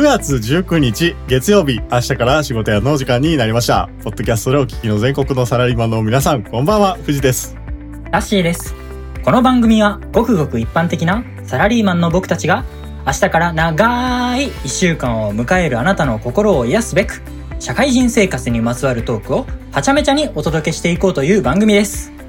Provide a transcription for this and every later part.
9月19日月曜日明日から仕事やの時間になりましたポッドキャストでお聞きの全国のサラリーマンの皆さんこんばんは藤ですラッシーです。この番組はごくごく一般的なサラリーマンの僕たちが明日から長い一週間を迎えるあなたの心を癒すべく社会人生活にまつわるトークをはちゃめちゃにお届けしていこうという番組です。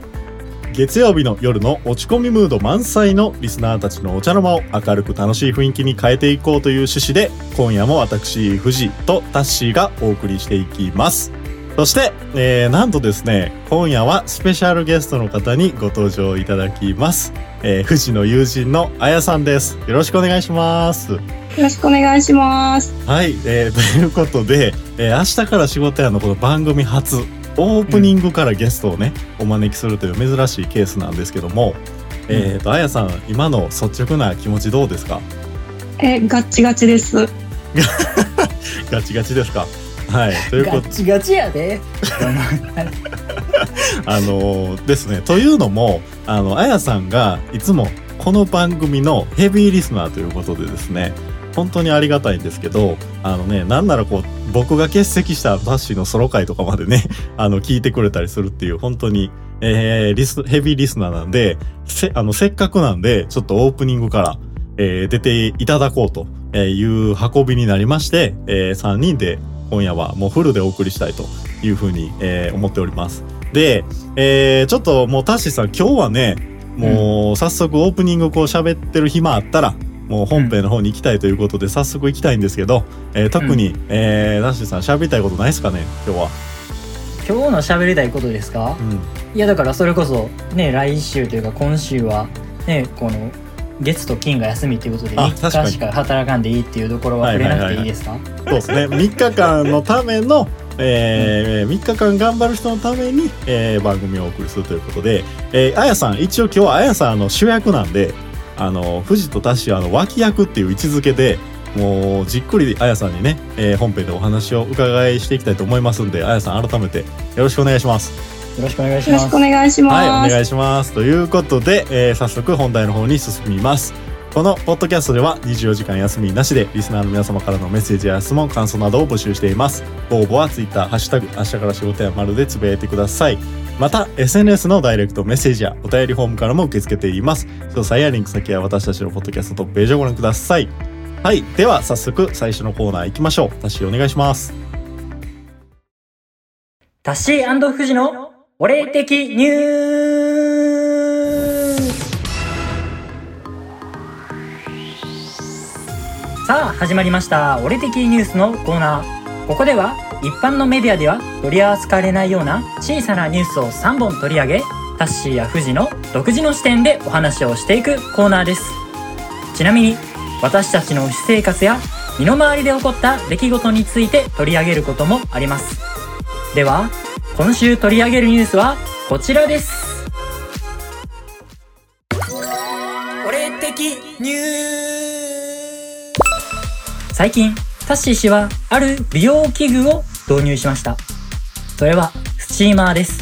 月曜日の夜の落ち込みムード満載のリスナーたちのお茶の間を明るく楽しい雰囲気に変えていこうという趣旨で今夜も私藤とタッシーがお送りしていきます。そして、えー、なんとですね今夜はスペシャルゲストの方にご登場いただきます、えー、藤の友人のあやさんです。よろしくお願いします。よろしくお願いします。はい、えー、ということで、えー明日から仕事屋のこの番組初オープニングからゲストをね、お招きするという珍しいケースなんですけども、えーとあやさん今の率直な気持ちどうですか？え、ガッチガチです。ガチガチですか？はいということチガチやで。あのーですねというのもあのあやさんがいつもこの番組のヘビーリスナーということでですね本当にありがたいんですけどあのねなんならこう僕が欠席したバッシーのソロ会とかまでね あの聞いてくれたりするっていう本当に、えーリスヘビーリスナーなんでせあのせっかくなんでちょっとオープニングから、えー出ていただこうという運びになりまして、え3人で今夜はもうフルでお送りしたいというふうに、えー思っております。で、えーちょっともうタッシーさん今日はねもう早速オープニングこう喋ってる暇あったらもう本編の方に行きたいということで早速行きたいんですけど、えー特に、えータッシーさん喋りたいことないですかね？今日は。今日の喋りたいことですか？うん。いやだからそれこそね、来週というか今週はね、この月と金が休みということであ3確かに。日しか働かんでいいっていうところは触れなくていいですか？そうですね。3日間のための、えー3日間頑張る人のために、えー番組をお送りするということで、えーあやさん、一応今日はあやさんあの主役なんで、あの、藤とタッシーはあの脇役っていう位置づけで、もうじっくりあやさんにね、えー本編でお話を伺いしていきたいと思いますんで、あやさん改めてよろしくお願いします。よろしくお願いしますよろしくお。願いします。はい、お願いします。ということで、えー早速本題の方に進みます。このポッドキャストでは24時間休みなしでリスナーの皆様からのメッセージや質問、感想などを募集しています。ご応募は Twitter、ハッシュタグ、明日から仕事や丸でつぶやいてください。また、SNS のダイレクトメッセージやお便りフォームからも受け付けています。詳細やリンク先は私たちのポッドキャストトップページをご覧ください。はい。では、早速最初のコーナー行きましょう。タシお願いします。タッシーフジのお礼的ニュースさあ始まりました「俺的ニュース」のコーナーここでは一般のメディアでは取り扱われないような小さなニュースを3本取り上げタッシーやフジの独自の視点でお話をしていくコーナーです。ちなみに私たちの私生活や身の回りで起こった出来事について取り上げることもあります。では今週取り上げるニュースはこちらです。俺的ニュー最近タッシー氏はある美容器具を導入しました。それはスチーマーです。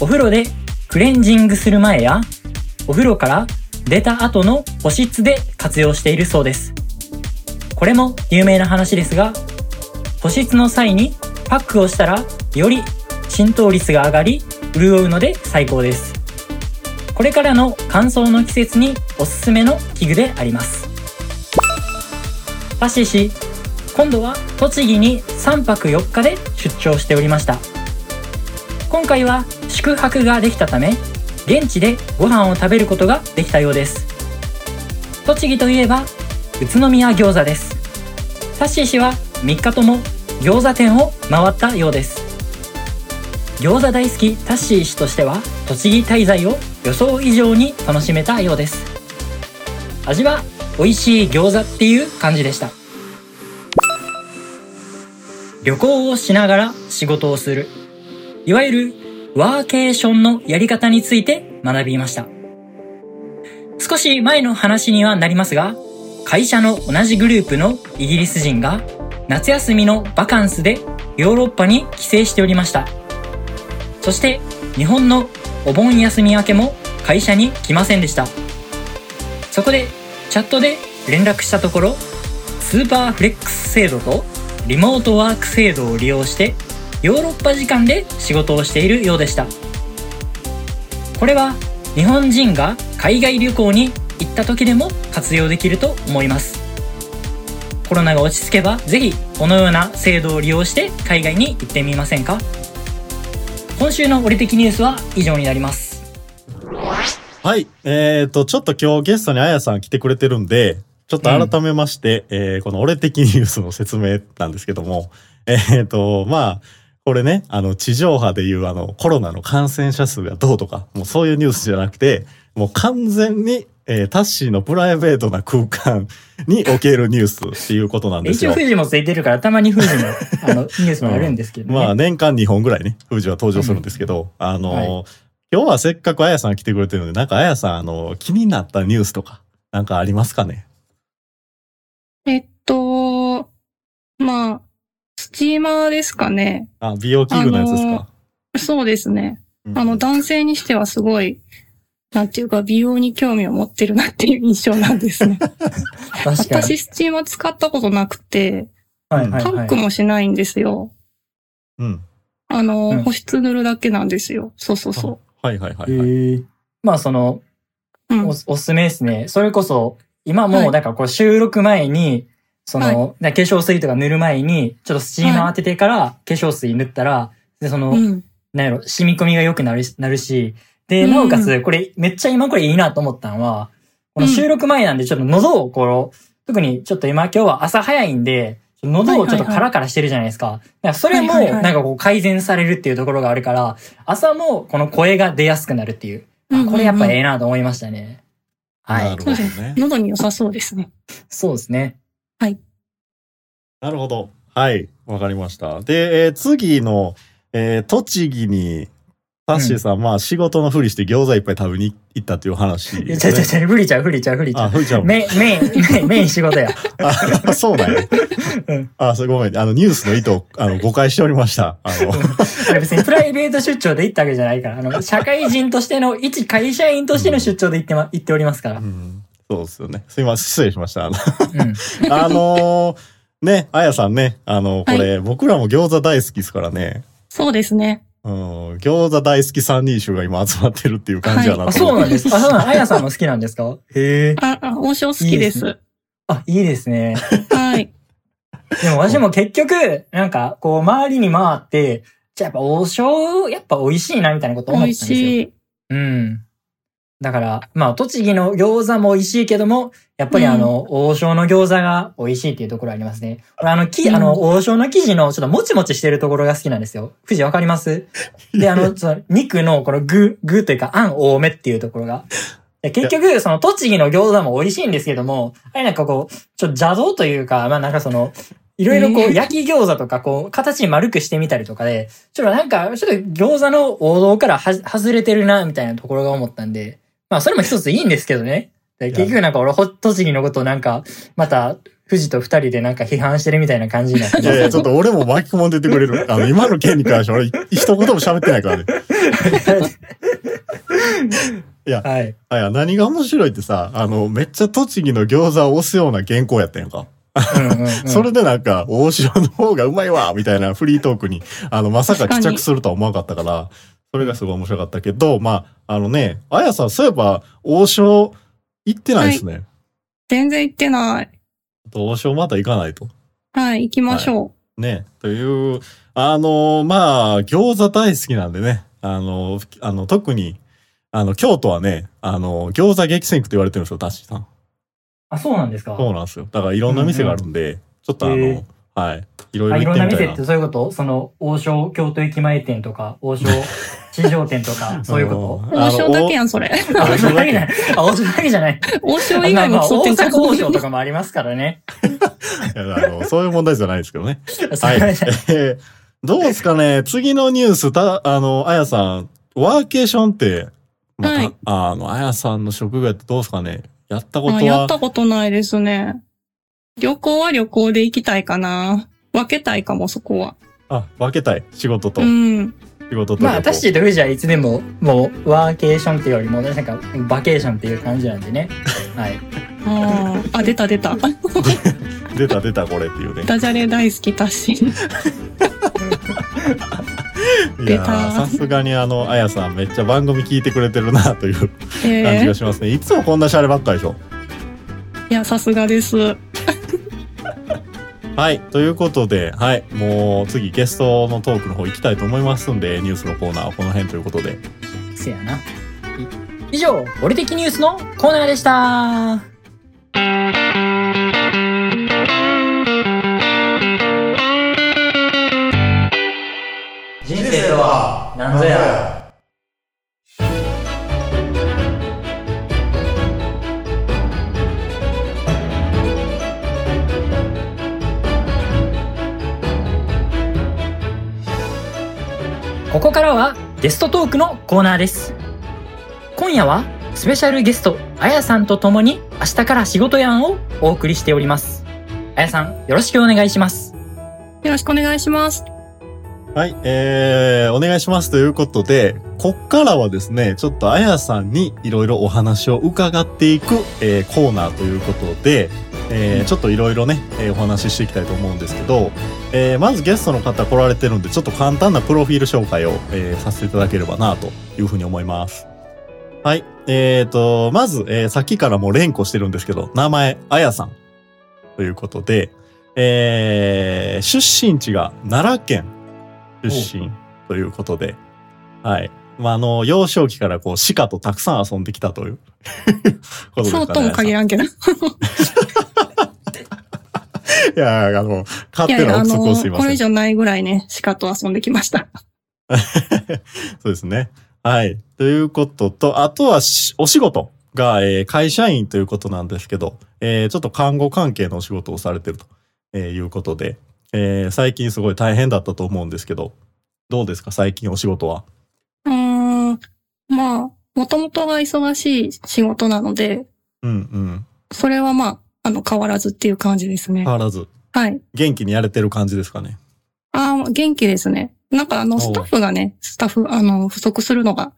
お風呂でクレンジングする前やお風呂から出た後の保湿で活用しているそうです。これも有名な話ですが保湿の際にパックをしたらより浸透率が上がり潤うので最高です。これからの乾燥の季節におすすめの器具であります。パシ氏今度は栃木に3泊4日で出張しておりました。今回は宿泊ができたため現地でご飯を食べることができたようです。栃木といえば宇都宮餃子です。タッシー氏は3日とも餃子店を回ったようです。餃子大好きタッシー氏としては栃木滞在を予想以上に楽しめたようです。味は美味しい餃子っていう感じでした。旅行をしながら仕事をする。いわゆるワーケーションのやり方について学びました。少し前の話にはなりますが会社の同じグループのイギリス人が夏休みのバカンスでヨーロッパに帰省しておりました。そして日本のお盆休み明けも会社に来ませんでした。そこでチャットで連絡したところスーパーフレックス制度とリモートワーク制度を利用してヨーロッパ時間で仕事をしているようでした。これは日本人が海外旅行に行った時でも活用できると思います。コロナが落ち着けばぜひこのような制度を利用して海外に行ってみませんか？今週の俺的ニュースは以上になります。はい。えっ、と、ちょっと今日ゲストにあやさん来てくれてるんで、ちょっと改めまして、えーこの俺的ニュースの説明なんですけども、えっ、と、まあ、これね、あの、地上波でいうあの、コロナの感染者数がどうとか、もうそういうニュースじゃなくて、もう完全に、えータッシーのプライベートな空間におけるニュースっていうことなんですよ。一応。富士もついてるからたまに富士の あのニュースもあるんですけどね、まあ年間2本ぐらいね、富士は登場するんですけど、あの、は今日はせっかくあやさん来てくれてるので、なんかあやさん、あの、気になったニュースとか、なんかありますかね？えっと、まあ、スチーマーですかね。あ、美容器具のやつですか、そうですね。うんあの、男性にしてはすごい、なんていうか、美容に興味を持ってるなっていう印象なんですね。確かに私、スチーマー使ったことなくて、はいはいはいパックもしないんですよ。うん。あの、うん保湿塗るだけなんですよ。そうそうそはいはいはい、はい。まあそのう。うんお。おすすめですね。それこそ、今もなんかこう収録前に、その、化粧水とか塗る前に、ちょっとスチーマー当ててから化粧水塗ったら、で、その、うん。なんやろ、染み込みが良くなるしなるし、で、うんなおかつ、これ、めっちゃ今これいいなと思ったのは、この収録前なんでちょっと喉をこう、特にちょっと今今日は朝早いんで、喉をちょっとカラカラしてるじゃないですか。それも、なんかこう改善されるっていうところがあるから、朝もこの声が出やすくなるっていう。あこれやっぱええなと思いましたね。はいね。喉に良さそうですね。そうですね。なるほど。はい。わかりました。で、えー次の、えー栃木に、タッシーさん、まあ仕事のふりして餃子いっぱい食べに行ったっていう話ね、ちゃうちゃうちゃう、不利ちゃう、不利ちゃう、不利ちゃあ、う。ふりちゃんも。メイン、メイン、メイン、仕事や。あ、そうだよ。うんあ、それごめん。あの、ニュースの意図を、あの、誤解しておりました。あの、あれ別にプライベート出張で行ったわけじゃないから、あの、社会人としての、一会社員としての出張で行ってま、行っておりますからう。ん、そうですよね。すいません。失礼しました。あの、うん。あのーね、あやさんね、あの、これ、僕らも餃子大好きですからね。そうですね。うん、餃子大好き三人衆が今集まってるっていう感じやなあ、と思ってそうなんです。あ、そうなん、あやさんも好きなんですか？へえ。あ、あ、王将好きです。いいですあ、いいですね。はい。でも私も結局、なんか、こう、周りに回って、じゃあやっぱ王将、やっぱ美味しいな、みたいなこと思ったん美味ですよ。しい。うん。だから、まあ、栃木の餃子も美味しいけども、やっぱりあの、王将の餃子が美味しいっていうところありますね。俺あの、き、あの、王将の生地のちょっともちもちしてるところが好きなんですよ。富士わかります？で、あの、その肉のこの具、具というか、あん多めっていうところが。で結局、その栃木の餃子も美味しいんですけども、あれなんかこう、ちょっと邪道というか、まあなんかその、いろいろこう、えー焼き餃子とか、こう、形丸くしてみたりとかで、ちょっとなんか、ちょっと餃子の王道からは外れてるな、みたいなところが思ったんで、まあそれも一ついいんですけどね。で結局なんか俺、ほ栃木のことをなんか、また、富士と二人でなんか批判してるみたいな感じになっていやいや、ちょっと俺も巻き込んでてくれる。あの、今の件に関して俺、一言も喋ってないからね。いや、はい。あいや、何が面白いってさ、あの、めっちゃ栃木の餃子を押すような原稿やったんやんか。それでなんか、大城の方がうまいわみたいなフリートークに、あの、まさか帰着するとは思わなかったから、それがすごい面白かったけど、まあ、あのね、あやさん、そういえば、王将、行ってないですね。全然行ってない。王将また行かないと。はい、行きましょね、という、あの、まあ、餃子大好きなんでね、あの、あの、特に、あの、京都はね、あの、餃子激戦区と言われてるんですよ、タッシーさん。あ、そうなんですか？そうなんですよ。だからいろんな店があるんで、ちょっとあの、はい。いろいろ行ってみたいな。な店ってそういうこと？その、王将京都駅前店とか、王将地上店とか、そういうこう。王将だけやん、それ。王将だけじゃない。あ、王将だけじゃない。王将以外も。大阪王将とかもありますからね。あのそういう問題じゃないですけどね。そはい。どうですかね？次のニュース、た、あの、あやさん、ワーケーションって、まあたはいあの、あやさんの職業ってどうですかね？やったことは？あやったことないですね。旅行は旅行で行きたいかな。分けたいかも、そこは。あ、分けたい。仕事と。うん。仕事と。まあ、私と富士はいつでも、もう、ワーケーションっていうよりも、なんか、バケーションっていう感じなんでね。はい。あーあ、出た出た。出た 出たこれっていうね。ダジャレ大好きタッシー。いやーさすがにあの、あやさんめっちゃ番組聞いてくれてるなという感じえがしますね。いつもこんなシャレばっかりでしょ。ー、いや、さすがです。はい。ということで、はい。もう次ゲストのトークの方行きたいと思いますんで、ニュースのコーナーはこの辺ということで。せやな。い以上、俺的ニュースのコーナーでした。人生とは何ぞや。ここからはゲストトークのコーナーです。今夜はスペシャルゲスト、あやさんと共に明日から仕事やんをお送りしております。あやさん、よろしくお願いします。よろしくお願いします。はい。えー、お願いしますということで、こっからはですね、ちょっとあやさんにいろいろお話を伺っていく、えーコーナーということで、えーちょっといろいろね、えーお話ししていきたいと思うんですけど、えーまずゲストの方来られてるんで、ちょっと簡単なプロフィール紹介を、えーさせていただければなというふうに思います。はい。えーと、まず、えーさっきからもう連呼してるんですけど、名前、あやさんということで、えー出身地が奈良県出身ということで、はい。まあ、あの、幼少期からこう、鹿とたくさん遊んできたということですかね。そうとも限らんけど。いいや、あの、勝手な憶測をのすいません。これ以上ないぐらいね、鹿と遊んできました。そうですね。はい。ということと、あとはしお仕事が、えー会社員ということなんですけど、えーちょっと看護関係のお仕事をされてると、えーいうことで、えー最近すごい大変だったと思うんですけど、どうですか？最近お仕事は。うーん。まあ、もともとが忙しい仕事なので、うんうん。それはまあ、あの、変わらずっていう感じですね変。わらず、はい。元気にやれてる感じですかね。ああ、元気ですね。なんかあの、スタッフがね、スタッフ、あの、不足するのが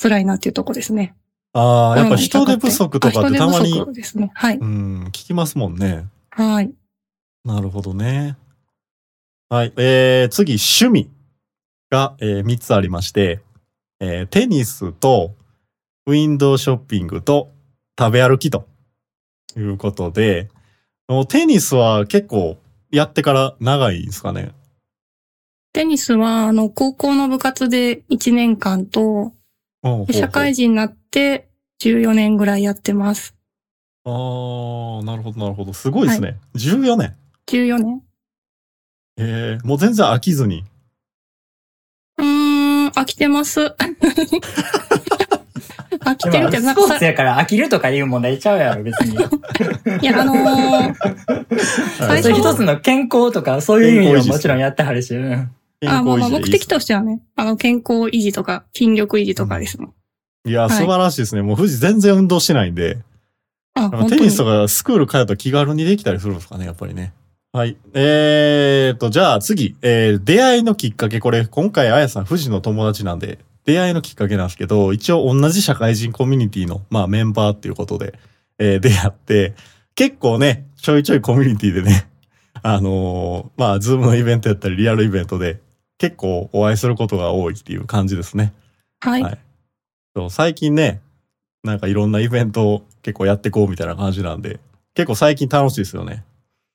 辛いなっていうとこですね。ああ、やっぱ人手不足とかってたまにあ人手不、足ですね。はい。うん、聞きますもんね。はい。なるほどね。はい。えー、次、趣味が、えー、3つありまして、えー、テニスと、ウィンドウショッピングと、食べ歩きということで、テニスは結構やってから長いんですかね？テニスは、あの、高校の部活で1年間と、社会人になって14年ぐらいやってます。ああ、なるほど、なるほど。すごいですね。14年。14年えー、もう全然飽きずに。うーん、飽きてます。飽きてるけど、なんかさスポーツ、やから飽きるとかいう問題ちゃうやろ、別に。いや、あのーはい 最初それ一つの健康とか、そういう意味ももちろんやってはるし。うんあまあまあ目的ととしてはね、あの、健康維持とか、筋力維持とかですね。いや、はい素晴らしいですね。もう富士全然運動してないんで。あ、あの本当にテニスとかスクール通うと気軽にできたりするんですかね、やっぱりね。はい。えーと、じゃあ次、えー出会いのきっかけ、これ、今回、あやさん、富士の友達なんで、出会いのきっかけなんですけど、一応同じ社会人コミュニティの、まあメンバーっていうことで、えー出会って、結構ね、ちょいちょいコミュニティでね、あのーまあ、ズームのイベントやったり、リアルイベントで、結構お会いすることが多いっていう感じですね。はい。はいそう最近ね、なんかいろんなイベントを結構やってこうみたいな感じなんで、結構最近楽しいですよね。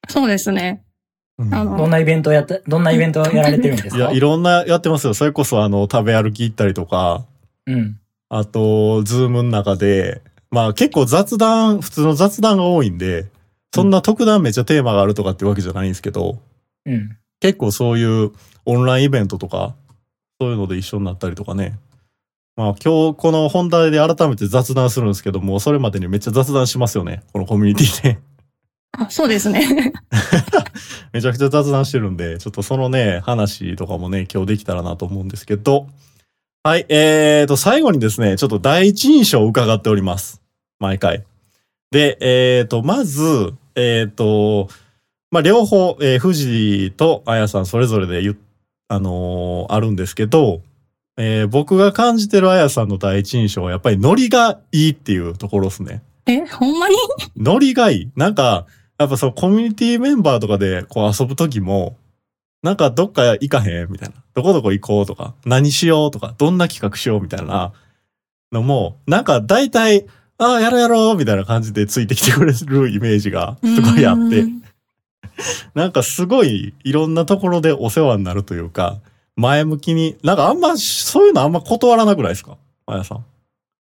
そうですね。どんなイベントやった、どんなイベントやられてるんですか？いや、いろんなやってますよ。それこそあの、食べ歩き行ったりとか、うん。あと、ズームの中で、まあ結構雑談、普通の雑談が多いんで、そんな特段めっちゃテーマがあるとかってわけじゃないんですけど、うん。結構そういうオンラインイベントとか、そういうので一緒になったりとかね。まあ今日この本題で改めて雑談するんですけども、それまでにめっちゃ雑談しますよね。このコミュニティで。あ、そうですね。めちゃくちゃ雑談してるんで、ちょっとそのね、話とかもね、今日できたらなと思うんですけど。はい、えーと、最後にですね、ちょっと第一印象を伺っております。毎回。で、えーと、まず、えーと、まあ、両方、えー、富士とあやさんそれぞれで言っ、あのーあるんですけど、えー僕が感じてるあやさんの第一印象はやっぱりノリがいいっていうところですね。え、ほんまに？ノリがいい。なんか、やっぱそうコミュニティメンバーとかでこう遊ぶ時も、なんかどっか行かへんみたいな。どこどこ行こうとか、何しようとか、どんな企画しようみたいなのも、なんか大体、ああ、やろうやろうみたいな感じでついてきてくれるイメージがすごいあってう、んなんかすごいいろんなところでお世話になるというか、前向きに、なんかあんま、そういうのあんま断らなくないですか？まやさん。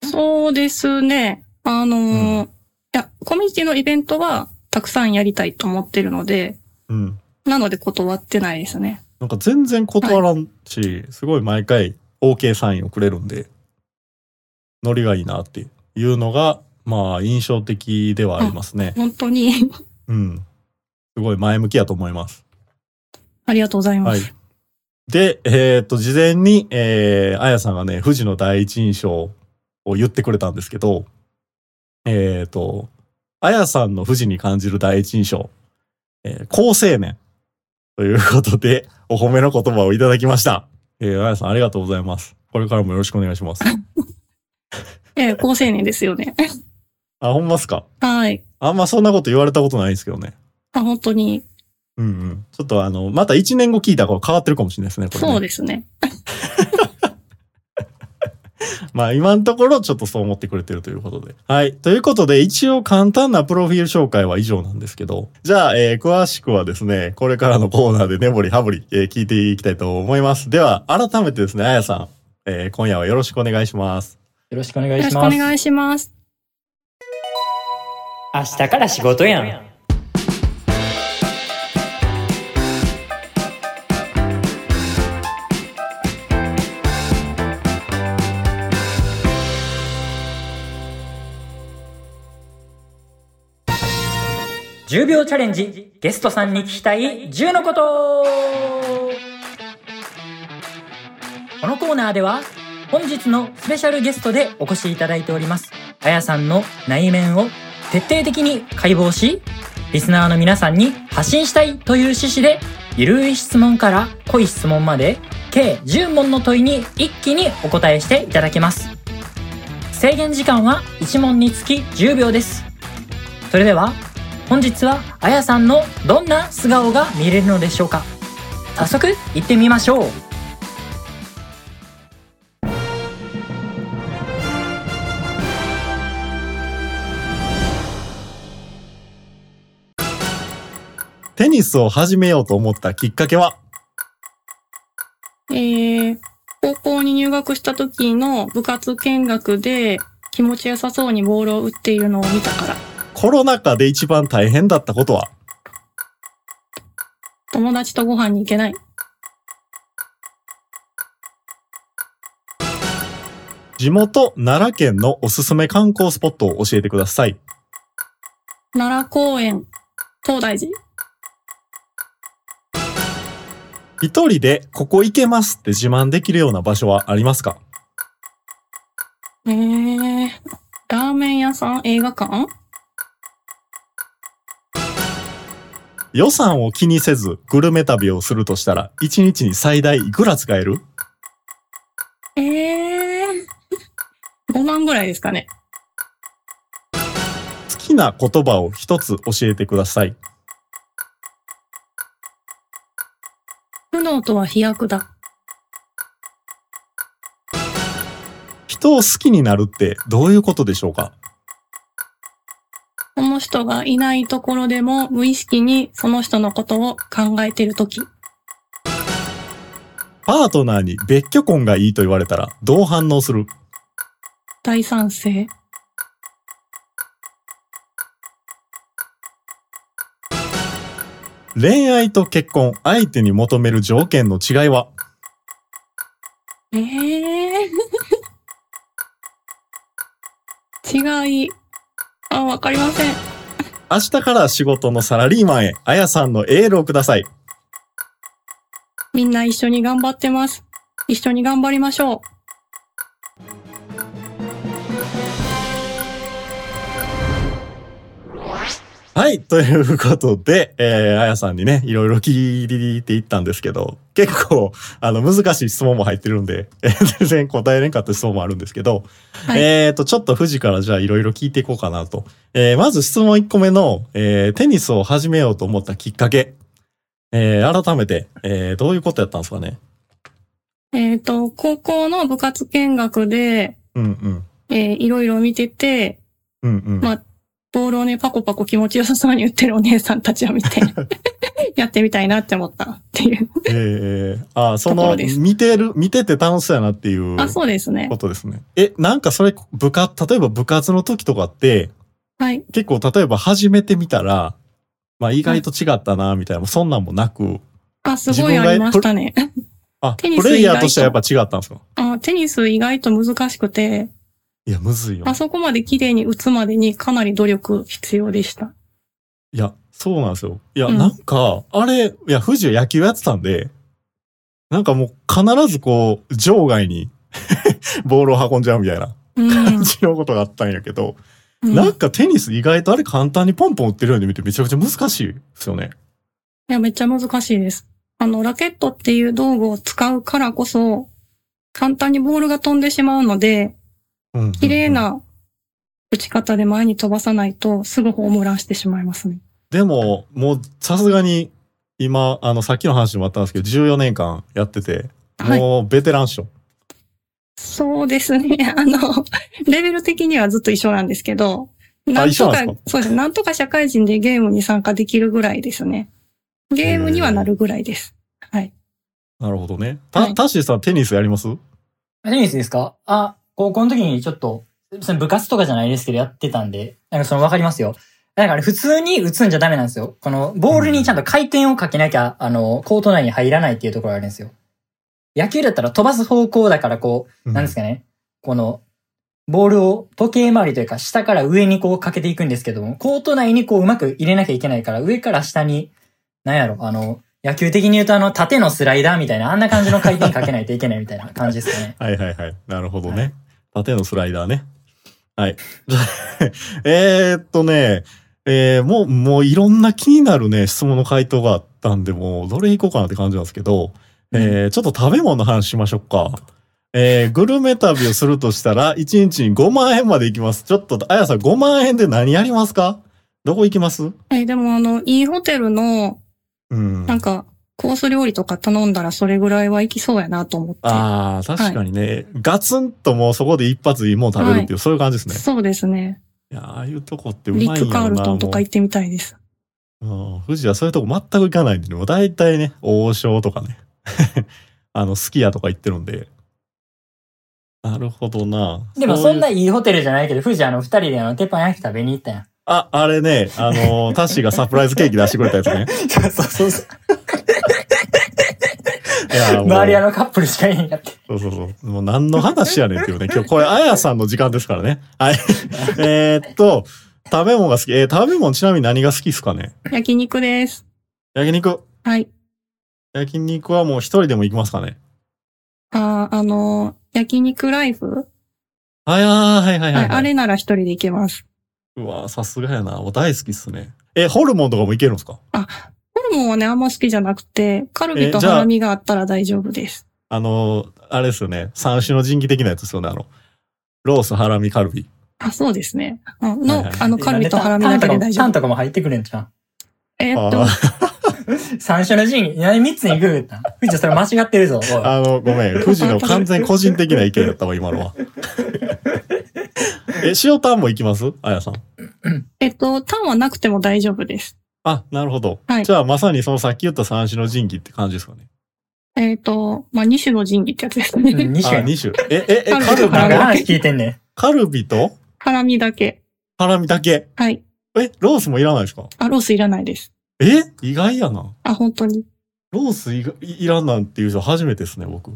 そうですね。あのーうんいや、コミュニティのイベントはたくさんやりたいと思ってるので、うん。なので断ってないですね。なんか全然断らんし、すごい毎回 OK サインをくれるんで、ノリがいいなっていうのが、まあ印象的ではありますね。本当にうん。すごい前向きやと思います。ありがとうございまはいす。。で、えーっと、事前に、えー、あやさんがね、富士の第一印象を言ってくれたんですけど、えーっと、あやさんの富士に感じる第一印象、えー好青年ということで、お褒めの言葉をいただきました。えー、あやさんありがとうございます。これからもよろしくお願いします。ええ、高青年ですよね。あ、ほんまっすか？はい。あんまそんなこと言われたことないですけどね。あ、本当に、うんうん。ちょっとあの、また一年後聞いたら変わってるかもしれないですね、これねそうですね。まあ今のところちょっとそう思ってくれてるということで。はい。ということで一応簡単なプロフィール紹介は以上なんですけど、じゃあ、えー詳しくはですね、これからのコーナーで根掘り葉掘り、えー聞いていきたいと思います。では、改めてですね、あやさん、えー今夜はよろしくお願いします。よろしくお願よろしくおいします。願いします。明日から仕事やん。10秒チャレンジゲストさんに聞きたい10のこと。このコーナーでは本日のスペシャルゲストでお越しいただいておりますあやさんの内面を徹底的に解剖しリスナーの皆さんに発信したいという趣旨でゆるい質問から濃い質問まで計10問の問いに一気にお答えしていただきます。制限時間は1問につき10秒です。それでは本日はあやさんのどんな素顔が見れるのでしょうか？早速行ってみましょう。テニスを始めようと思ったきっかけは？えー、高校に入学した時の部活見学で気持ちよさそうにボールを打っているのを見たから。コロナ禍で一番大変だったことは？友達とご飯に行けない。地元奈良県のおすすめ観光スポットを教えてください。奈良公園、東大寺。一人でここ行けますって自慢できるような場所はありますか？えー、ラーメン屋さん、映画館？予算を気にせずグルメ旅をするとしたら1日に最大いくら使える？えー、5万ぐらいですかね。好きな言葉を一つ教えてください。不能とは飛躍だ。人を好きになるってどういうことでしょうか？その人がいないところでも無意識にその人のことを考えているとき。パートナーに別居婚がいいと言われたらどう反応する？大賛成。恋愛と結婚、相手に求める条件の違いは？ええー。違い。あ、わかりません。明日から仕事のサラリーマンへ、あやさんのエールをください。みんな一緒に頑張ってます。一緒に頑張りましょう。はい。ということで、えー、あやさんにね、いろいろ聞いていったんですけど、結構、あの、難しい質問も入ってるんで、え 全然答えれんかった質問もあるんですけど、はいえっ、と、ちょっと富士からじゃあいろいろ聞いていこうかなと。えーまず質問1個目の、えーテニスを始めようと思ったきっかけ。えー改めて、えーどういうことやったんですかね？えっ、と、高校の部活見学で、うんうん。えーいろいろ見てて、うんうん。まあボールをね、パコパコ気持ちよさそうに打ってるお姉さんたちを見て、やってみたいなって思ったっていう。えー、あ、その、ところです見てる、見てて楽しそうやなっていうあ、そうですねこ。とですね。え、なんかそれ、部活、例えば部活の時とかって、はい。結構例えば始めてみたら、まあ意外と違ったな、みたいな、そんなんもなく、あ、すごいありましたね。あ、テニスプレイヤーとしてはやっぱ違ったんですか？あテニス意外と難しくて、いや、むずいよ。あそこまで綺麗に打つまでにかなり努力必要でした。いや、そうなんですよ。いや、うんなんか、あれ、いや、富士は野球やってたんで、なんかもう必ずこう、場外に ボールを運んじゃうみたいなうん。感じのことがあったんやけど、うんなんかテニス意外とあれ簡単にポンポン打ってるように見てめちゃくちゃ難しいですよね。いや、めっちゃ難しいです。あの、ラケットっていう道具を使うからこそ、簡単にボールが飛んでしまうので、綺麗。な打ち方で前に飛ばさないと、すぐホームランしてしまいますね。でも、もうさすがに、今、あの、さっきの話にもあったんですけど、14年間やってて、はい。もうベテランっしょ。そうですね。あの、レベル的にはずっと一緒なんですけど、なんとか一緒なんです、そうですね。なんとか社会人でゲームに参加できるぐらいですね。ゲームにはなるぐらいです。はい。なるほどね。た、はいタッシーさんテニスやります？テニスですか？あ、高校の時にちょっと、その部活とかじゃないですけどやってたんで、なんかそのわかりますよ。なんかあれ普通に打つんじゃダメなんですよ。このボールにちゃんと回転をかけなきゃ、あの、コート内に入らないっていうところがあるんですよ。野球だったら飛ばす方向だからこう、なんですかね。この、ボールを時計回りというか下から上にこうかけていくんですけども、コート内にこううまく入れなきゃいけないから、上から下に、なんやろ、あの、野球的に言うとあの、縦のスライダーみたいな、あんな感じの回転かけないといけないみたいな感じですかね。はいはいはい。なるほどね。縦のスライダーね。はい。えーっとね、えー、もう、もういろんな気になるね、質問の回答があったんで、もう、どれいこうかなって感じなんですけど、えー、ちょっと食べ物の話しましょうか。えー、グルメ旅をするとしたら、1日に5万円まで行きます。ちょっと、あやさん5万円で何やりますか？どこ行きます？え、でもあの、いいホテルの、うん。なんか、コース料理とか頼んだらそれぐらいはいきそうやなと思って。ああ、確かにね、ガツンともうそこで一発いいもの食べるっていう、そういう感じですね。そうですね。いや、ああいうとこってうまいんリやろなックカールトンとか行ってみたいです。もううん、富士はそういうとこ全く行かないんでね、もう大体ね、王将とかね、あの、すき家とか行ってるんで。なるほどな。でもそんないいホテルじゃないけど、富士あの二人であの、鉄板焼き食べに行ったやん。あ、あれね、あの、タッシーがサプライズケーキ出してくれたやつね。そうそうそう。周りあのカップルしかいへんかって。そうそうそう。もう何の話やねんっていうね。今日これ、あやさんの時間ですからね。はい。えーっと、食べ物が好き。えー食べ物ちなみに何が好きですかね？焼肉です。焼肉？はい。焼肉はもう一人でも行きますかね？あーあの、焼肉ライフ、はいはいはいはい、あれなら一人で行けます。うわさすがやな。もう大好きっすね。え、ホルモンとかもいけるんですか？ホルモンはね、あんま好きじゃなくて、カルビとハラミがあったら大丈夫です。あの、あれですよね。三種の神器的なやつですよね。あの、ロース、ハラミ、カルビ。あ、そうですね。あの、はいはいあの、カルビとハラミだけで大丈夫。タンとかも入ってくるんじゃん。えーっとあ、三種の神器？何三つにグーったん富士それ間違ってるぞ。あの、ごめん。富士の完全個人的な意見だったわ、今のは。え、塩タンも行きます？あやさん。えっと、タンはなくても大丈夫です。あ、なるほど。はいじゃあ、まさにそのさっき言った三種の神器って感じですかね。えっと、まあ、二種の神器ってやつですね。うん二あ、種。二種。え、え、え、カルビ話聞いてんねカルビと？ハラミだけ。ハラミだけ。はい。え、ロースもいらないですか？あ、ロースいらないです。え？意外やな。あ、本当に。ロースいがいいらんなんていう人初めてですね、僕。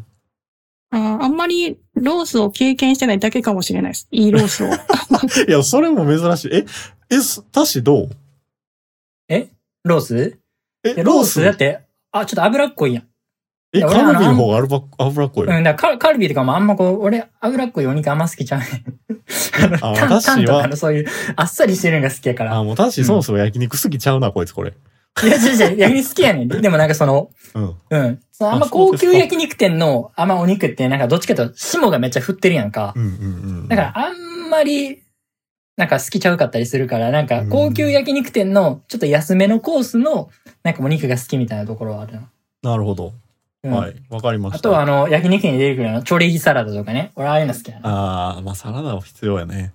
ああんまりロースを経験してないだけかもしれないです。いいロースを。いや、それも珍しい。え、え、すタシどう？えロース？えロース？だって、あ、ちょっと脂っこいやん。え、カルビあのの方が脂っ脂っこい。うん、だからカカルビとかもあんまこう、俺、脂っこいお肉あんま好きちゃうねん。あタンタンとかのそういう、あっさりしてるのが好きやから。あ、もうタシそもそも焼肉好きちゃうな、こいつこれ。いや、違う違う、焼肉好きやねん。でもなんかその、うん。うん。そのあんま高級焼肉店のあんまお肉ってなんかどっちかと霜がめっちゃ降ってるやんかう。んうんうん。だからあんまり、なんか好きちゃうかったりするから、なんか高級焼肉店のちょっと安めのコースの、なんかお肉が好きみたいなところはあるな。なるほど。うんはい。わかりました。あとはあの、焼肉に出てくるあの、チョレギサラダとかね。俺ああいうの好きやな。ああ、まあサラダは必要やね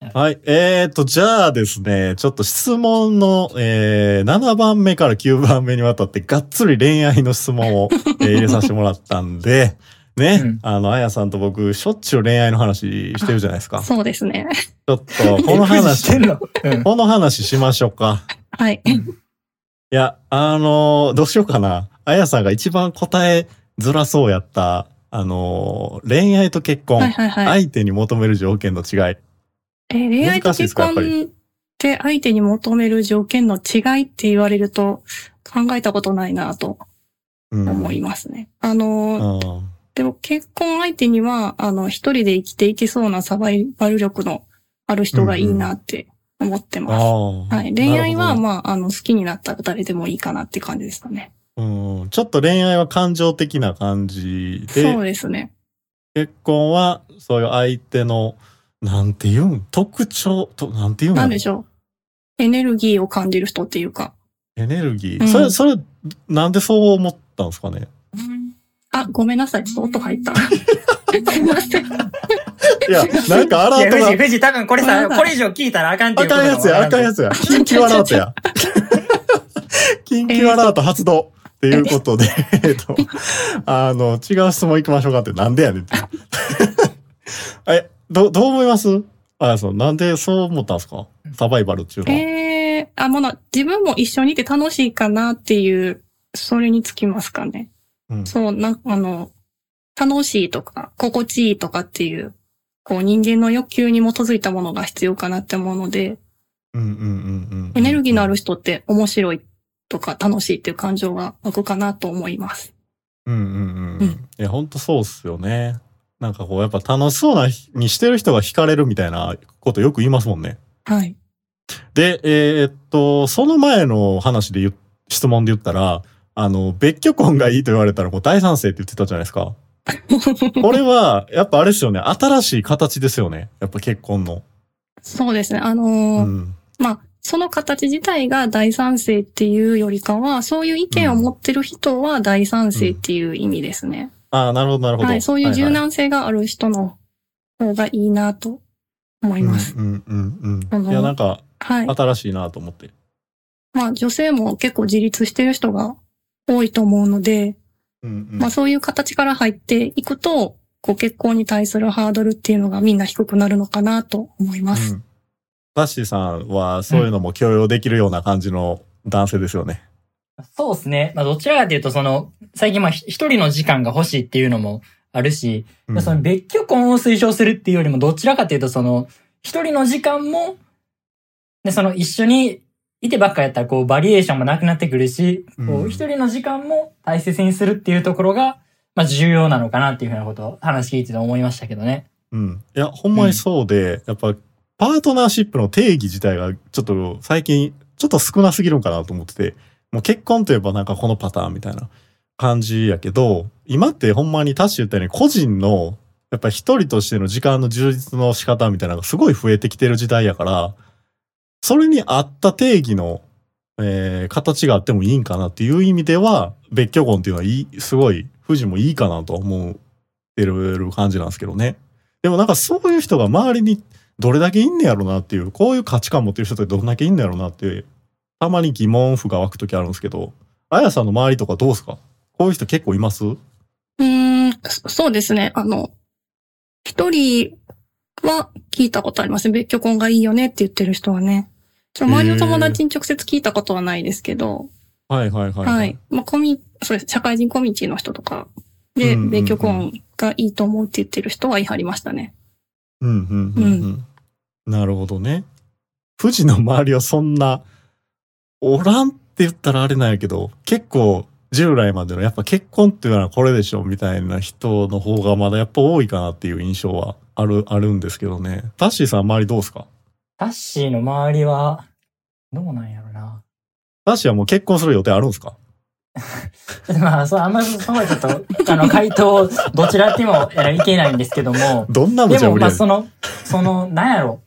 はい。はい。えーと、じゃあですね、ちょっと質問の、えー、7番目から9番目にわたってがっつり恋愛の質問を、えー入れさせてもらったんで、ね、うんあの、あやさんと僕、しょっちゅう恋愛の話してるじゃないですか。ちそうですね。ょっと、この話、んのうん。この話しましょうか。はい。いや、あのーどうしようかな。あやさんが一番答えづらそうやった、あのー恋愛と結婚、はいはいはい。相手に求める条件の違い。えー恋愛と結婚って相手に求める条件の違いって言われると考えたことないなとうん。思いますね。あのー、あでも結婚相手には、あの、一人で生きていけそうなサバイバル力のある人がいいなって思ってあ。ます。あはい。恋愛は、まあ、あの、好きになったら誰でもいいかなって感じですかね。うん。ちょっと恋愛は感情的な感じそうで、ですね。結婚はそういう相手の、なんて言うん特徴と、なんて言うんなんでしょう。エネルギーを感じる人っていうか。エネルギー。うんそれ、それ、なんでそう思ったんですかねあ、ごめんなさい。ちょっと音入った。すいません。いや、なんかアラいや、ートが富士、、多分これさ、これ以上聞いたらあかんっていうことあかんやつや、あかんやつや。緊急アラートや。緊急アラート発動。っていうことで、えっと、あの、違う質問行きましょうかって、なんでやねんって。え、ど、どう思います？あやさん、なんでそう思ったんですか？サバイバルっていうのは。ええあ、もの、自分も一緒にいて楽しいかなっていう、それにつきますかね。うんそう、なんあの、楽しいとか、心地いいとかっていう、こう人間の欲求に基づいたものが必要かなって思うので。エネルギーのある人って面白いとか楽しいっていう感情が湧くかなと思います。うんうんうん。うんいや、ほんとそうっすよね。なんかこう、やっぱ楽しそうなにしてる人が惹かれるみたいなことよく言いますもんね。はい。で、えーっと、その前の話で言う、質問で言ったら、あの、別居婚がいいと言われたらもう大賛成って言ってたじゃないですか。これは、やっぱあれですよね。新しい形ですよね。やっぱ結婚の。そうですね。あのうーん。まあ、その形自体が大賛成っていうよりかは、そういう意見を持ってる人は大賛成っていう意味ですね。ああ、なるほど、なるほど。はい。そういう柔は軟性がある人の方がいいなと思います。うんうんうんいや、なんか、はい。新しいなと思って。まあ、女性も結構自立してる人が多いと思うので、うんうん。まあそういう形から入っていくと、こう結婚に対するハードルっていうのがみんな低くなるのかなと思います。うんタッシーさんはそういうのも許容できるような感じの男性ですよね。そうですね。まあ、どちらかというと、その、最近まあ、ひ一人の時間が欲しいっていうのもあるし、うんその別居婚を推奨するっていうよりも、どちらかというと、その、一人の時間も、で、その一緒にいてばっかやったら、こう、バリエーションもなくなってくるし、こうんう、一人の時間も大切にするっていうところが、まあ、重要なのかなっていうふうなことを話聞いてて思いましたけどね。うん。いや、ほんまにそうで、やっぱ、パートナーシップの定義自体が、ちょっと最近、ちょっと少なすぎるんかなと思ってて、もう結婚といえばなんかこのパターンみたいな感じやけど、今ってほんまにタッシー言ったように個人の、やっぱ一人としての時間の充実の仕方みたいなのがすごい増えてきてる時代やから、それに合った定義の、えー形があってもいいんかなっていう意味では、別居婚っていうのはいい、すごい、富士もいいかなと思ってる感じなんですけどね。でもなんかそういう人が周りにどれだけいんねやろなっていう、こういう価値観持ってる人ってどんだけいんねやろなって、たまに疑問符が湧くときあるんですけど、あやさんの周りとかどうですか？こういう人結構います？うーん、そうですね。あの、一人は聞いたことありますね。別居婚がいいよねって言ってる人はね。周りの友達に直接聞いたことはないですけど、はいはいはい。はい。まあ、コミ、そうです。社会人コミュニティの人とかで、うんうんうん別居婚がいいと思うって言ってる人は言い張りましたね。うんうんうんうん。なるほどね。富士の周りはそんな、おらんって言ったらあれなんやけど、結構従来までのやっぱ結婚っていうのはこれでしょみたいな人の方がまだやっぱ多いかなっていう印象はある、あるんですけどね。タッシーさん周りどうですか？タッシーの周りは、どうなんやろな。タッシーはもう結婚する予定あるんですか？まあ、そう、あんまり、そこはちょっと、あの、回答、どちらってもえいけないんですけども、どんな無でも、まあ、その、その、なんやろ。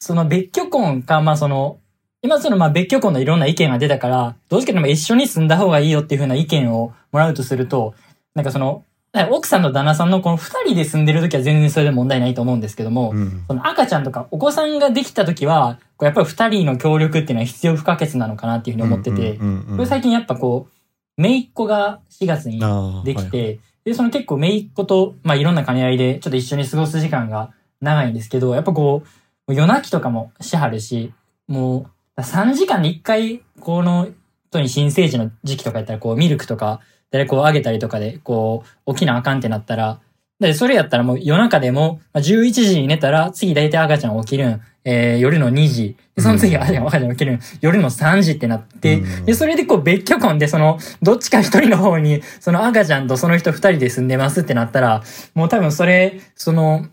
その別居婚か、まあ、その、今その、まあ、別居婚のいろんな意見が出たから、どうしても一緒に住んだ方がいいよっていうふうな意見をもらうとすると、なんかその、奥さんと旦那さんのこの二人で住んでる時は全然それで問題ないと思うんですけども、うん。その赤ちゃんとかお子さんができた時は、やっぱり二人の協力っていうのは必要不可欠なのかなっていうふうに思ってて、最近やっぱこう、姪っ子が4月にできて、で、その結構姪っ子と、まあいろんな兼ね合いでちょっと一緒に過ごす時間が長いんですけど、やっぱこう、夜泣きとかもしはるし、もう3時間に1回、この人に新生児の時期とかやったらこうミルクとか、でこうあげたりとかで、こう、起きなあかんってなったら、で、それやったらもう夜中でも、まあ11時に寝たら、次大体赤ちゃん起きるん、えー、夜の2時。で、その次うん。赤ちゃん起きるん、夜の3時ってなって、うん。で、それでこう別居婚で、その、どっちか一人の方に、その赤ちゃんとその人二人で住んでますってなったら、もう多分それ、その、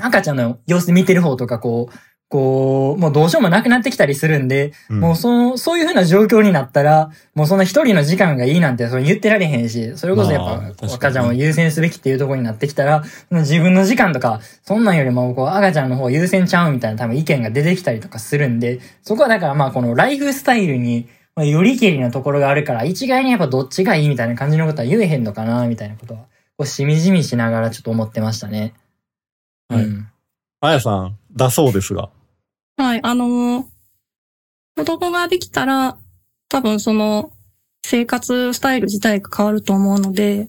赤ちゃんの様子見てる方とか、こう、こう、もうどうしようもなくなってきたりするんで、うんもうその、そういう風な状況になったら、もうそんな一人の時間がいいなんてそれ言ってられへんし、それこそやっぱ赤ちゃんを優先すべきっていうところになってきたら、自分の時間とか、そんなんよりもこう赤ちゃんの方優先ちゃうみたいな多分意見が出てきたりとかするんで、そこはだからまあこのライフスタイルに、まあよりけりなところがあるから、一概にやっぱどっちがいいみたいな感じのことは言えへんのかな、みたいなことは、こうしみじみしながらちょっと思ってましたね。はいうん。あやさん、だそうですが。はい、あのー子供ができたら、多分その、生活スタイル自体が変わると思うので、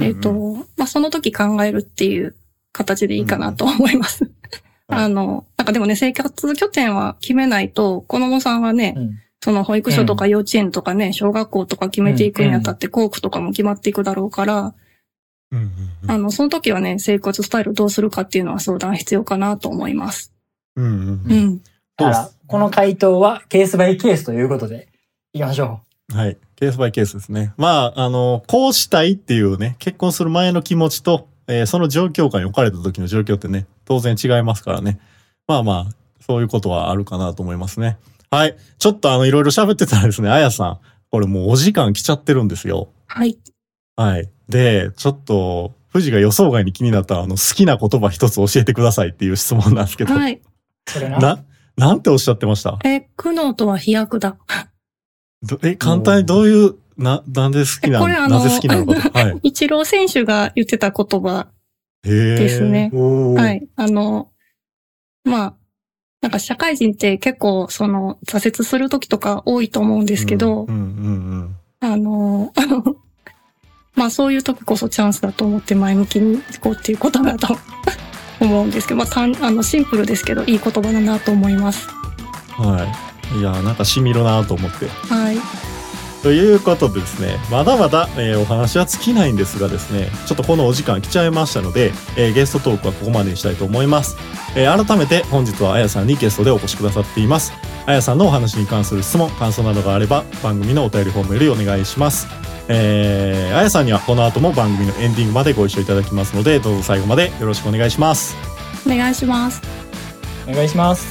えっ、と、まあ、その時考えるっていう形でいいかなと思います。はい。あの、なんかでもね、生活拠点は決めないと、子供さんはね、うん。その保育所とか幼稚園とかね、小学校とか決めていくにあたって、校区とかも決まっていくだろうから、うんうんうん。あの、その時はね、生活スタイルどうするかっていうのは相談必要かなと思います。うんうん。だから、この回答はケースバイケースということで、いきましょはい。ケースバイケースですね。まあ、あの、こうしたいっていうね、結婚する前の気持ちと、えーその状況下に置かれた時の状況ってね、当然違いますからね。まあまあ、そういうことはあるかなと思いますね。はい。ちょっとあの、いろいろ喋ってたらですね、あやさん、これもうお時間来ちゃってるんですよ。はい。はい。で、ちょっと、富士が予想外に気になったあの、好きな言葉一つ教えてくださいっていう質問なんですけど、はい。う。それな。な、なんておっしゃってました？え、苦悩とは飛躍だ。どえ、簡単にどういう、な、なんで好きなえこれあのなぜ好きなのかと。はい。一郎選手が言ってた言葉。ですねはい。あの、まあ、なんか社会人って結構その挫折する時とか多いと思うんですけど、うんうんうんあの、あの、まあそういう時こそチャンスだと思って前向きに行こうっていうことだと思うんですけど、まあ単あのシンプルですけどいい言葉だなと思います。うん。はい。いや、なんかしみるなと思って。はい。ということでですね、まだまだ、えーお話は尽きないんですがですね、ちょっとこのお時間来ちゃいましたので、えーゲストトークはここまでにしたいと思います。えー改めて本日はあやさんにゲストでお越しくださっています。あやさんのお話に関する質問、感想などがあれば番組のお便りフォームよりお願いします。えー、あやさんにはこの後も番組のエンディングまでご一緒いただきますので、どうぞ最後までよろしくお願いします。お願いします。お願いします。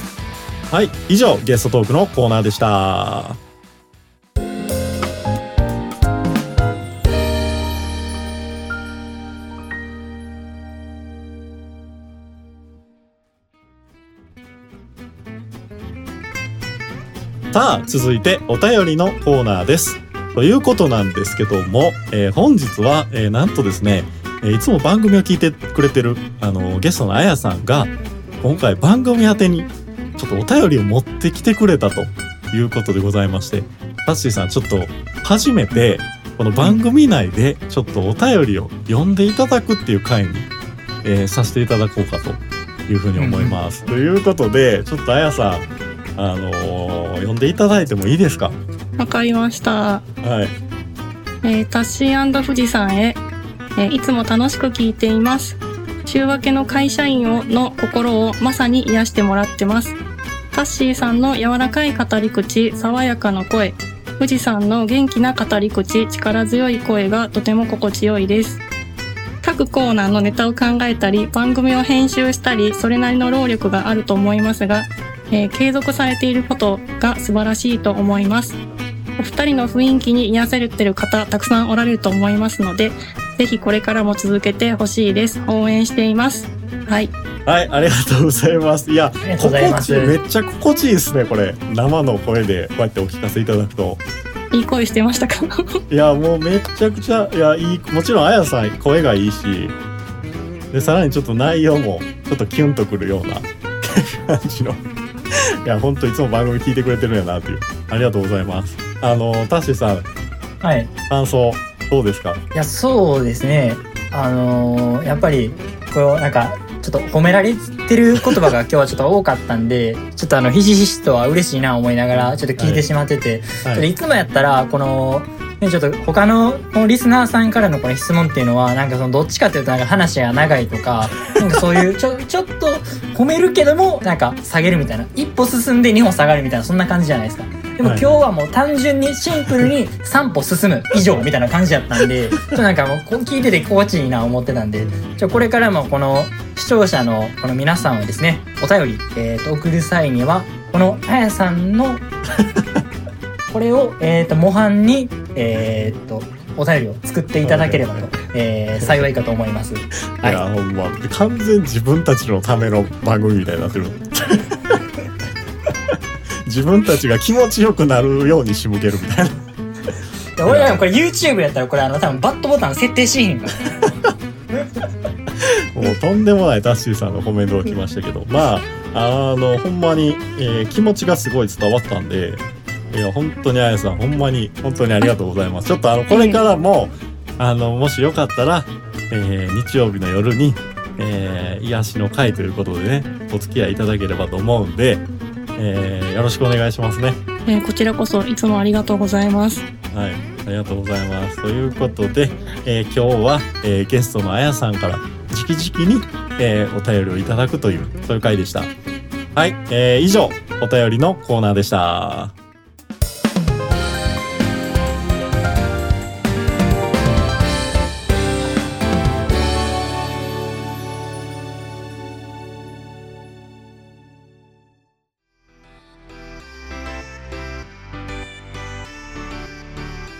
はい、以上ゲストトークのコーナーでした。さあ、続いてお便りのコーナーです。ということなんですけども、えー本日は、えーなんとですね、えーいつも番組を聞いてくれてる、あのゲストのあやさんが、今回番組宛てにちょっとお便りを持ってきてくれたということでございまして、タッシーさんちょっと初めてこの番組内でちょっとお便りを読んでいただくっていう回に、えーさせていただこうかというふうに思います。ということで、ちょっとあやさん、あのー読んでいただいてもいいですか？わかりました。はい。えータッシー富士山へ、えーいつも楽しく聞いています。週明けの会社員をの心をまさに癒してもらってます。タッシーさんの柔らかい語り口、爽やかな声、富士山の元気な語り口、力強い声がとても心地よいです。各コーナーのネタを考えたり、番組を編集したり、それなりの労力があると思いますが、えー継続されていることが素晴らしいと思います。お二人の雰囲気に癒されてる方たくさんおられると思いますので、ぜひこれからも続けてほしいです。応援しています。はい。はい、ありがとうございます。いや、心地いいめっちゃ心地いいですね、これ。生の声でこうやってお聞かせいただくと。いい声してましたか？いや、もうめちゃくちゃ、いや、いい、もちろんあやさん声がいいし、で、さらにちょっと内容もちょっとキュンとくるような感じの。いや、ほんといつも番組聞いてくれてるんやなっていう。ありがとうございます。あの、タッシーさん、はい。感想、どうですか？いや、そうですね。あのーやっぱり、こう、なんか、ちょっと褒められてる言葉が 今日はちょっと多かったんで、ちょっとあの、ひしひしとは嬉しいな思いながら、ちょっと聞いてしまってて、はい。いつもやったら、この、ね、ちょっと他のこのリスナーさんからのこの質問っていうのは、なんかそのどっちかっていうとなんか話が長いとか、なんかそういうちょ、ちょっと褒めるけども、なんか下げるみたいな。一歩進んで二歩下がるみたいな、そんな感じじゃないですか。でもはい今日はもう単純にシンプルに3歩進む以上みたいな感じだったんで、ちょっとなんかもう聞いてて心地いいな思ってたんで、じゃあこれからもこの視聴者のこの皆さんはですね、お便り、えー、と送る際には、このあやさんの これを、えっ、と、模範に、えっ、と、お便りを作っていただければと、えー幸いかと思います。いはい。や、ほんま、完全自分たちのための番組みたいになってる。自分たちが気持ちよくなるように仕向けるみたいな。で俺らもこれ YouTube やったらこれあの多分バットボタン設定しへんから。もうとんでもないタッシーさんのコメントが来ましたけど、まあ、あの、ほんまに、えー気持ちがすごい伝わったんで、いや、本当にあやさん、ほんまに、本当にありがとうございます。ちょっとあの、これからも、あの、もしよかったら、えー日曜日の夜に、えー癒しの会ということでね、お付き合いいただければと思うんで、えーよろしくお願いしますね。えーこちらこそいつもありがとうございます。はい、ありがとうございます。ということで、えー今日は、えーゲストのあやさんから直々に、えーお便りをいただくという、そういう回でした。はい、えー以上、お便りのコーナーでした。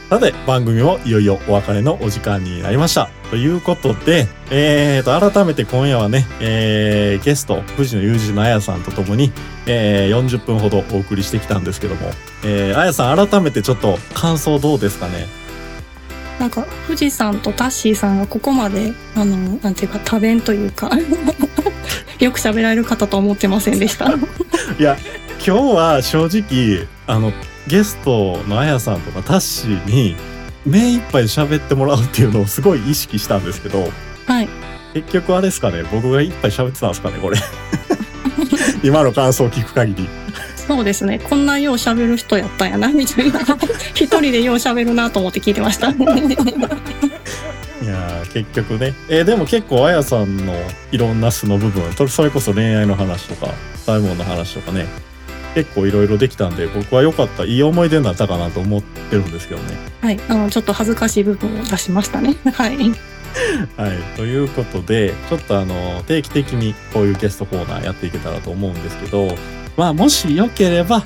さて、番組もいよいよお別れのお時間になりました。ということで、えーと、改めて今夜はね、えー、ゲスト、藤野裕二のあやさんと共に、えー、40分ほどお送りしてきたんですけども、えー、あやさん改めてちょっと感想どうですかね？なんか、富士山とタッシーさんがここまで、あの、なんていうか、多弁というか、よく喋られる方と思ってませんでした？いや、今日は正直、あの、ゲストのあやさんとかタッシーに、目いっぱい喋ってもらうっていうのをすごい意識したんですけど、はい。結局あれですかね？僕がいっぱい喋ってたんですかね？これ。今の感想を聞く限り。そうですね。こんなよう喋る人やったんやな、みたいな。一人でよう喋るなと思って聞いてました。いやー結局ね。えーでも結構あやさんのいろんな素の部分、とそれこそ恋愛の話とか、サイモンの話とかね、結構いろいろできたんで、僕は良かった、いい思い出になったかなと思ってるんですけどね。はい。あの、ちょっと恥ずかしい部分を出しましたね。はい。はい。ということで、ちょっとあの、定期的にこういうゲストコーナーやっていけたらと思うんですけど、まあ、もしよければ、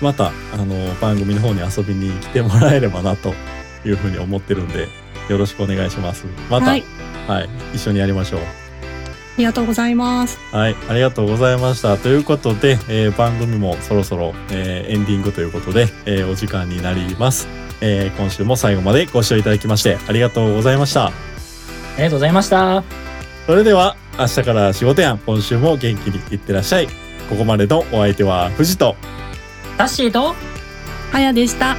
また、あの、番組の方に遊びに来てもらえればな、というふうに思ってるんで、よろしくお願いします。また、ははいい、一緒にやりましょう。ありがとうございます。はい、ありがとうございました。ということで、えー番組もそろそろ、えーエンディングということで、えーお時間になります、えー今週も最後までご視聴いただきましてありがとうございました。ありがとうございました。それでは、明日から仕事やん。今週も元気にいってらっしゃい。ここまでのお相手は藤と、タッシーと、あやでした。